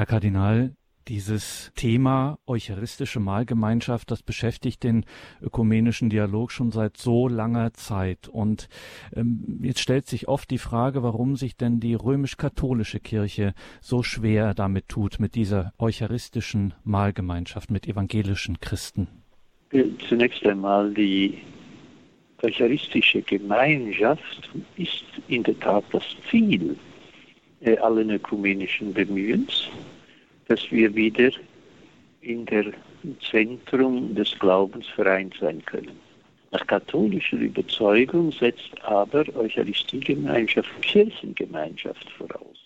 Herr Kardinal, dieses Thema eucharistische Mahlgemeinschaft, das beschäftigt den ökumenischen Dialog schon seit so langer Zeit. Und ähm, jetzt stellt sich oft die Frage, warum sich denn die römisch-katholische Kirche so schwer damit tut, mit dieser eucharistischen Mahlgemeinschaft, mit evangelischen Christen. Zunächst einmal die eucharistische Gemeinschaft ist in der Tat das Ziel äh, allen ökumenischen Bemühens dass wir wieder in der Zentrum des Glaubens vereint sein können. Nach katholischer Überzeugung setzt aber Eucharistiegemeinschaft Kirchengemeinschaft voraus.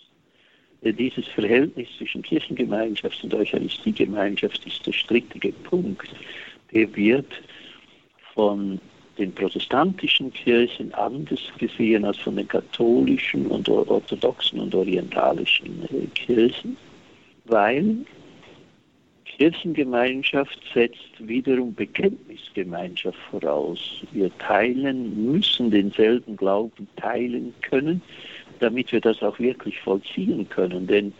Dieses Verhältnis zwischen Kirchengemeinschaft und Eucharistiegemeinschaft ist der strittige Punkt. Der wird von den protestantischen Kirchen anders gesehen als von den katholischen und orthodoxen und orientalischen äh, Kirchen weil Kirchengemeinschaft setzt wiederum Bekenntnisgemeinschaft voraus. Wir teilen, müssen denselben Glauben teilen können, damit wir das auch wirklich vollziehen können. Denn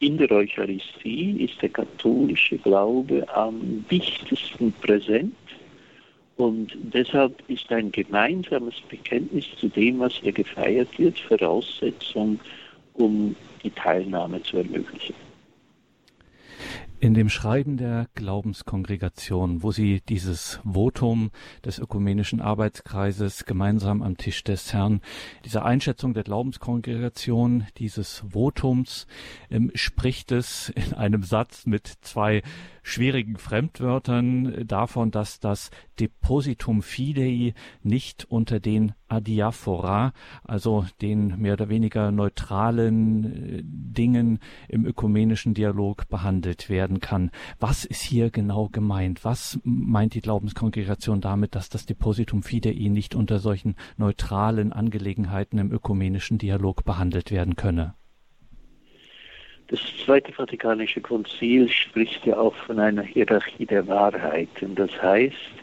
in der Eucharistie ist der katholische Glaube am dichtesten präsent und deshalb ist ein gemeinsames Bekenntnis zu dem, was hier gefeiert wird, Voraussetzung, um die Teilnahme zu ermöglichen. In dem Schreiben der Glaubenskongregation, wo sie dieses Votum des ökumenischen Arbeitskreises gemeinsam am Tisch des Herrn, diese Einschätzung der Glaubenskongregation, dieses Votums, ähm, spricht es in einem Satz mit zwei schwierigen Fremdwörtern davon, dass das Depositum Fidei nicht unter den Adiaphora, also den mehr oder weniger neutralen äh, Dingen im ökumenischen Dialog behandelt werden kann. Was ist hier genau gemeint? Was meint die Glaubenskongregation damit, dass das Depositum Fidei nicht unter solchen neutralen Angelegenheiten im ökumenischen Dialog behandelt werden könne? Das Zweite Vatikanische Konzil spricht ja auch von einer Hierarchie der Wahrheiten. Das heißt,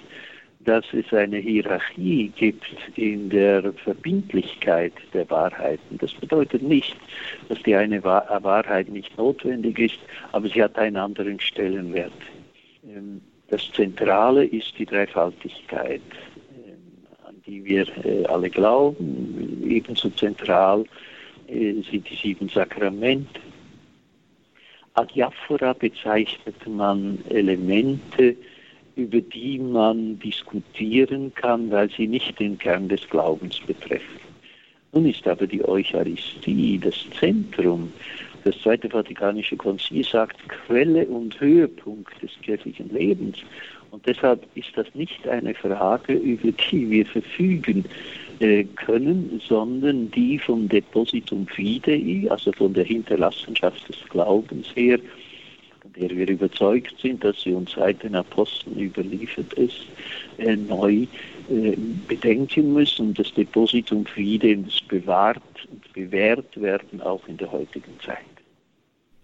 dass es eine Hierarchie gibt in der Verbindlichkeit der Wahrheiten. Das bedeutet nicht, dass die eine Wahrheit nicht notwendig ist, aber sie hat einen anderen Stellenwert. Ähm, das Zentrale ist die Dreifaltigkeit, ähm, an die wir äh, alle glauben. Ebenso zentral äh, sind die sieben Sakramente Adiaphora bezeichnet man Elemente, über die man diskutieren kann, weil sie nicht den Kern des Glaubens betreffen. Nun ist aber die Eucharistie das Zentrum. Das Zweite Vatikanische Konzil sagt Quelle und Höhepunkt des kirchlichen Lebens. Und deshalb ist das nicht eine Frage, über die wir verfügen äh, können, sondern die vom Depositum Fidei, also von der Hinterlassenschaft des Glaubens her, der wir überzeugt sind, dass sie uns seit den Aposteln überliefert ist, äh, neu äh, bedenken müssen. Das Depositum muss bewahrt und bewährt werden, auch in der heutigen Zeit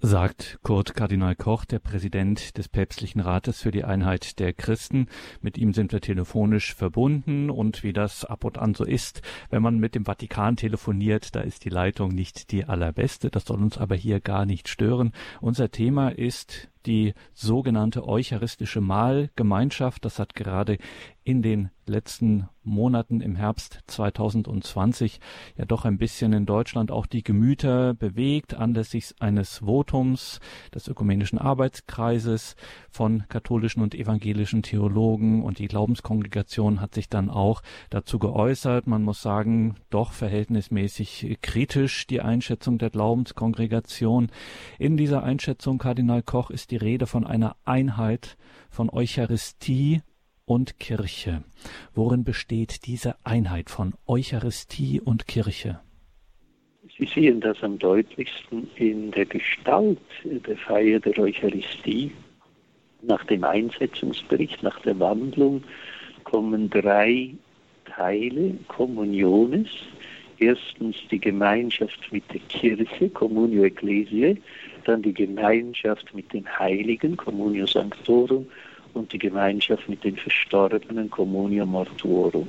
sagt Kurt Kardinal Koch, der Präsident des Päpstlichen Rates für die Einheit der Christen. Mit ihm sind wir telefonisch verbunden und wie das ab und an so ist, wenn man mit dem Vatikan telefoniert, da ist die Leitung nicht die allerbeste. Das soll uns aber hier gar nicht stören. Unser Thema ist die sogenannte eucharistische Mahlgemeinschaft. Das hat gerade in den letzten Monaten im Herbst 2020 ja doch ein bisschen in Deutschland auch die Gemüter bewegt, anlässlich eines Votums des Ökumenischen Arbeitskreises von katholischen und evangelischen Theologen und die Glaubenskongregation hat sich dann auch dazu geäußert. Man muss sagen, doch verhältnismäßig kritisch die Einschätzung der Glaubenskongregation. In dieser Einschätzung, Kardinal Koch, ist die Rede von einer Einheit von Eucharistie und Kirche. Worin besteht diese Einheit von Eucharistie und Kirche? Sie sehen das am deutlichsten in der Gestalt der Feier der Eucharistie. Nach dem Einsetzungsbericht, nach der Wandlung kommen drei Teile Kommuniones. Erstens die Gemeinschaft mit der Kirche, Communio Ecclesiae, dann die Gemeinschaft mit den Heiligen, Communio Sanctorum, und die Gemeinschaft mit den Verstorbenen, Communio Mortuorum.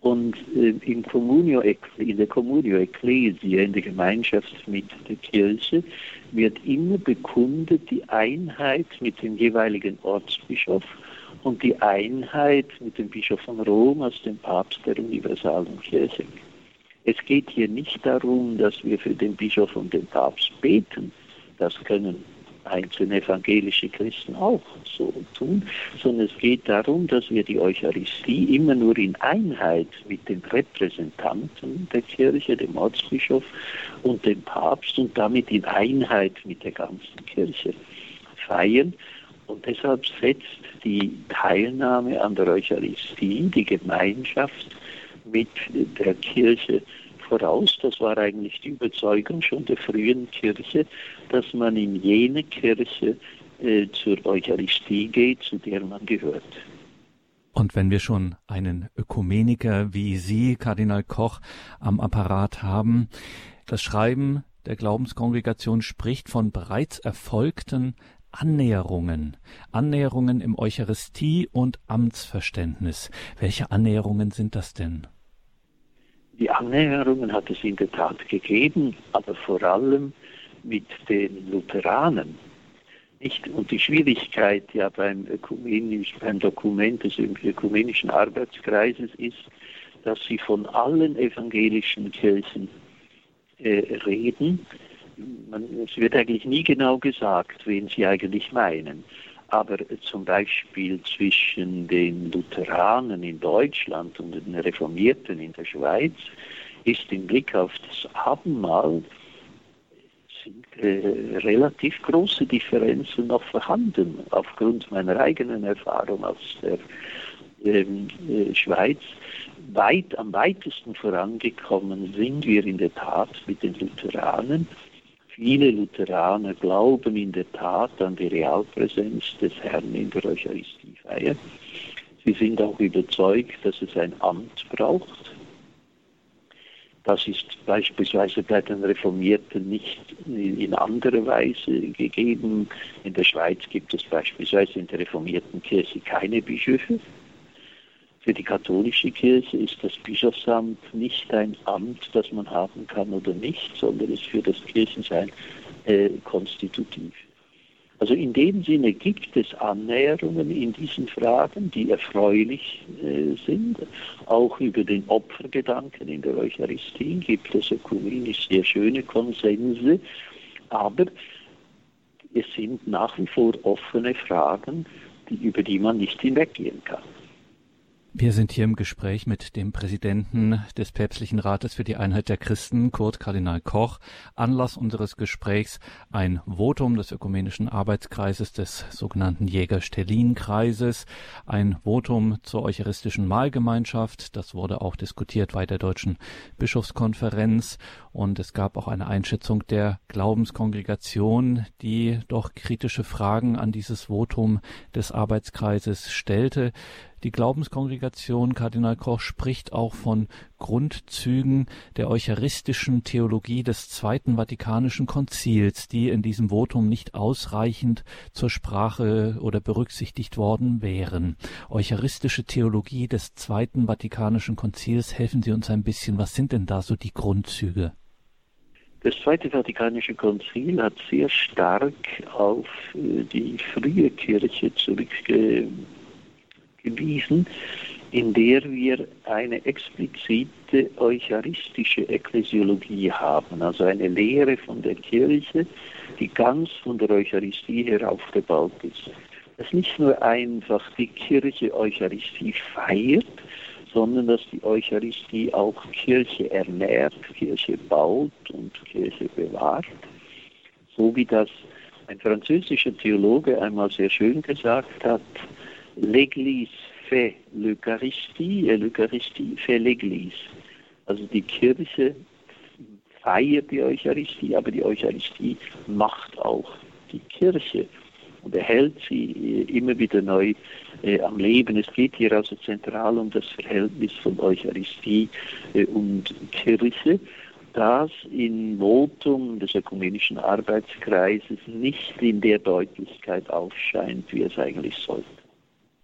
Und äh, in, Communio, in der Communio Ecclesia, in der Gemeinschaft mit der Kirche, wird immer bekundet die Einheit mit dem jeweiligen Ortsbischof und die Einheit mit dem Bischof von Rom als dem Papst der universalen Kirche. Es geht hier nicht darum, dass wir für den Bischof und den Papst beten. Das können einzelne evangelische Christen auch so tun, sondern es geht darum, dass wir die Eucharistie immer nur in Einheit mit den Repräsentanten der Kirche, dem Ortsbischof und dem Papst und damit in Einheit mit der ganzen Kirche feiern. Und deshalb setzt die Teilnahme an der Eucharistie, die Gemeinschaft mit der Kirche voraus. Das war eigentlich die Überzeugung schon der frühen Kirche, dass man in jene Kirche äh, zur Eucharistie geht, zu der man gehört. Und wenn wir schon einen Ökumeniker wie Sie, Kardinal Koch, am Apparat haben, das Schreiben der Glaubenskongregation spricht von bereits erfolgten Annäherungen, Annäherungen im Eucharistie- und Amtsverständnis. Welche Annäherungen sind das denn? Die Annäherungen hat es in der Tat gegeben, aber vor allem mit den Lutheranen. Nicht? Und die Schwierigkeit ja beim, ökumenisch, beim Dokument des ökumenischen Arbeitskreises ist, dass sie von allen evangelischen Kirchen äh, reden. Man, es wird eigentlich nie genau gesagt, wen sie eigentlich meinen aber zum Beispiel zwischen den Lutheranen in Deutschland und den Reformierten in der Schweiz ist im Blick auf das Abendmahl sind äh, relativ große Differenzen noch vorhanden aufgrund meiner eigenen Erfahrung aus der ähm, äh, Schweiz. Weit am weitesten vorangekommen sind wir in der Tat mit den Lutheranen Viele Lutheraner glauben in der Tat an die Realpräsenz des Herrn in der Eucharistiefeier. Sie sind auch überzeugt, dass es ein Amt braucht. Das ist beispielsweise bei den Reformierten nicht in anderer Weise gegeben. In der Schweiz gibt es beispielsweise in der reformierten Kirche keine Bischöfe. Für die katholische Kirche ist das Bischofsamt nicht ein Amt, das man haben kann oder nicht, sondern ist für das Kirchensein äh, konstitutiv. Also in dem Sinne gibt es Annäherungen in diesen Fragen, die erfreulich äh, sind. Auch über den Opfergedanken in der Eucharistie gibt es ökumenisch sehr schöne Konsense, aber es sind nach wie vor offene Fragen, die, über die man nicht hinweggehen kann. Wir sind hier im Gespräch mit dem Präsidenten des Päpstlichen Rates für die Einheit der Christen, Kurt Kardinal Koch. Anlass unseres Gesprächs ein Votum des Ökumenischen Arbeitskreises des sogenannten Jäger-Stellin-Kreises, ein Votum zur Eucharistischen Mahlgemeinschaft. Das wurde auch diskutiert bei der Deutschen Bischofskonferenz und es gab auch eine Einschätzung der Glaubenskongregation, die doch kritische Fragen an dieses Votum des Arbeitskreises stellte. Die Glaubenskongregation Kardinal Koch spricht auch von Grundzügen der eucharistischen Theologie des Zweiten Vatikanischen Konzils, die in diesem Votum nicht ausreichend zur Sprache oder berücksichtigt worden wären. Eucharistische Theologie des Zweiten Vatikanischen Konzils, helfen Sie uns ein bisschen, was sind denn da so die Grundzüge? Das Zweite Vatikanische Konzil hat sehr stark auf äh, die frühe Kirche zurückgewiesen, in der wir eine explizite eucharistische Ekklesiologie haben, also eine Lehre von der Kirche, die ganz von der Eucharistie her aufgebaut ist. Dass nicht nur einfach die Kirche Eucharistie feiert, sondern dass die Eucharistie auch Kirche ernährt, Kirche baut und Kirche bewahrt. So wie das ein französischer Theologe einmal sehr schön gesagt hat, l'Église fait l'Eucharistie et l'Eucharistie fait l'Église. Also die Kirche feiert die Eucharistie, aber die Eucharistie macht auch die Kirche und erhält sie immer wieder neu äh, am Leben. Es geht hier also zentral um das Verhältnis von Eucharistie äh, und Kirche, das in Votum des ökumenischen Arbeitskreises nicht in der Deutlichkeit aufscheint, wie es eigentlich sollte.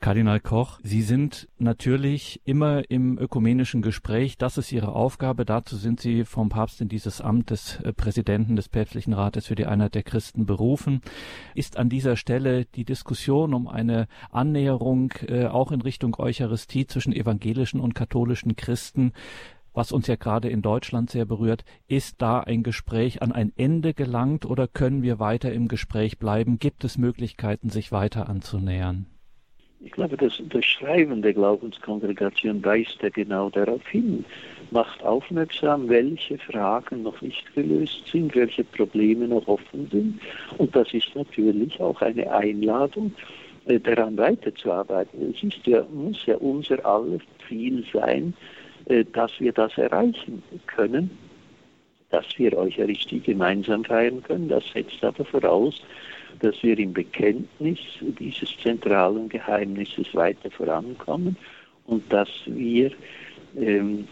Kardinal Koch, Sie sind natürlich immer im ökumenischen Gespräch. Das ist Ihre Aufgabe. Dazu sind Sie vom Papst in dieses Amt des äh, Präsidenten des Päpstlichen Rates für die Einheit der Christen berufen. Ist an dieser Stelle die Diskussion um eine Annäherung äh, auch in Richtung Eucharistie zwischen evangelischen und katholischen Christen was uns ja gerade in Deutschland sehr berührt, ist da ein Gespräch an ein Ende gelangt oder können wir weiter im Gespräch bleiben? Gibt es Möglichkeiten, sich weiter anzunähern? Ich glaube, das, das Schreiben der Glaubenskongregation weist ja genau darauf hin, macht aufmerksam, welche Fragen noch nicht gelöst sind, welche Probleme noch offen sind. Und das ist natürlich auch eine Einladung, äh, daran weiterzuarbeiten. Es ist ja, muss ja unser aller Ziel sein, äh, dass wir das erreichen können, dass wir Eucharistie gemeinsam feiern können. Das setzt aber voraus, dass wir im Bekenntnis dieses zentralen Geheimnisses weiter vorankommen und dass wir ähm,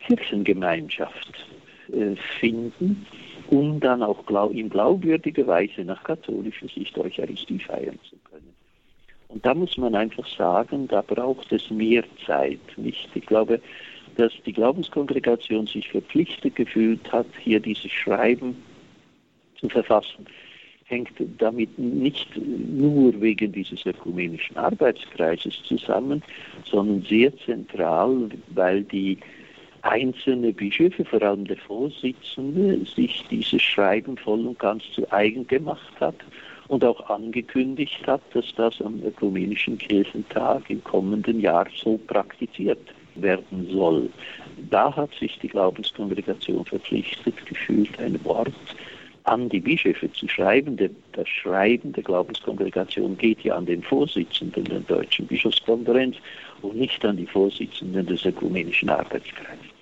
Kirchengemeinschaft äh, finden, um dann auch glaub, in glaubwürdiger Weise nach katholischer Sicht Eucharistie feiern zu können. Und da muss man einfach sagen, da braucht es mehr Zeit. Nicht? Ich glaube, dass die Glaubenskongregation sich verpflichtet gefühlt hat, hier dieses Schreiben zu verfassen hängt damit nicht nur wegen dieses ökumenischen Arbeitskreises zusammen, sondern sehr zentral, weil die einzelnen Bischöfe, vor allem der Vorsitzende, sich dieses Schreiben voll und ganz zu eigen gemacht hat und auch angekündigt hat, dass das am ökumenischen Kirchentag im kommenden Jahr so praktiziert werden soll. Da hat sich die Glaubenskongregation verpflichtet gefühlt, ein Wort an die Bischöfe zu schreiben. Das Schreiben der Glaubenskongregation geht ja an den Vorsitzenden der Deutschen Bischofskonferenz und nicht an die Vorsitzenden des Ökumenischen Arbeitskreises.